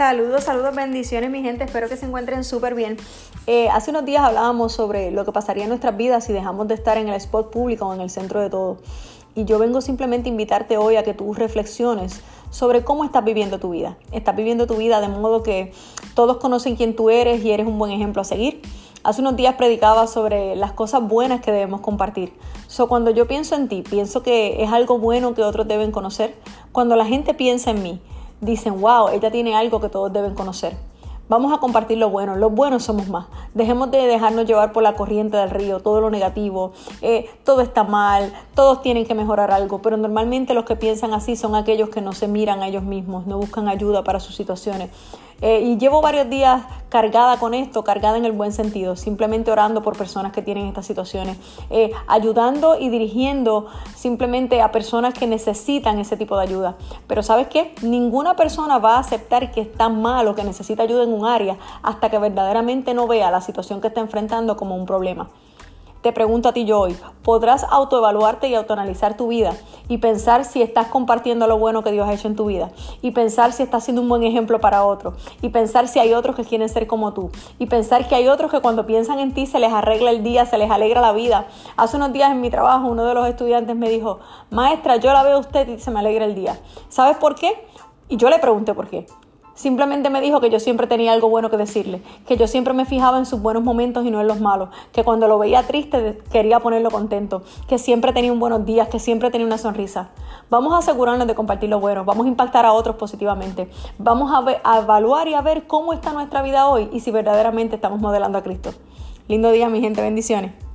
Saludos, saludos, bendiciones mi gente, espero que se encuentren súper bien. Eh, hace unos días hablábamos sobre lo que pasaría en nuestras vidas si dejamos de estar en el spot público o en el centro de todo. Y yo vengo simplemente a invitarte hoy a que tú reflexiones sobre cómo estás viviendo tu vida. Estás viviendo tu vida de modo que todos conocen quién tú eres y eres un buen ejemplo a seguir. Hace unos días predicaba sobre las cosas buenas que debemos compartir. So, cuando yo pienso en ti, pienso que es algo bueno que otros deben conocer. Cuando la gente piensa en mí, dicen, wow, ella tiene algo que todos deben conocer. Vamos a compartir lo bueno, los buenos somos más. Dejemos de dejarnos llevar por la corriente del río, todo lo negativo, eh, todo está mal, todos tienen que mejorar algo, pero normalmente los que piensan así son aquellos que no se miran a ellos mismos, no buscan ayuda para sus situaciones. Eh, y llevo varios días cargada con esto, cargada en el buen sentido, simplemente orando por personas que tienen estas situaciones, eh, ayudando y dirigiendo simplemente a personas que necesitan ese tipo de ayuda. Pero ¿sabes qué? Ninguna persona va a aceptar que está mal o que necesita ayuda en un área hasta que verdaderamente no vea la situación que está enfrentando como un problema. Te pregunto a ti yo hoy, ¿podrás autoevaluarte y autoanalizar tu vida y pensar si estás compartiendo lo bueno que Dios ha hecho en tu vida y pensar si estás siendo un buen ejemplo para otros y pensar si hay otros que quieren ser como tú y pensar que hay otros que cuando piensan en ti se les arregla el día, se les alegra la vida? Hace unos días en mi trabajo uno de los estudiantes me dijo, maestra, yo la veo a usted y se me alegra el día. ¿Sabes por qué? Y yo le pregunté por qué. Simplemente me dijo que yo siempre tenía algo bueno que decirle, que yo siempre me fijaba en sus buenos momentos y no en los malos, que cuando lo veía triste quería ponerlo contento, que siempre tenía un buenos días, que siempre tenía una sonrisa. Vamos a asegurarnos de compartir lo bueno, vamos a impactar a otros positivamente, vamos a, a evaluar y a ver cómo está nuestra vida hoy y si verdaderamente estamos modelando a Cristo. Lindo día, mi gente, bendiciones.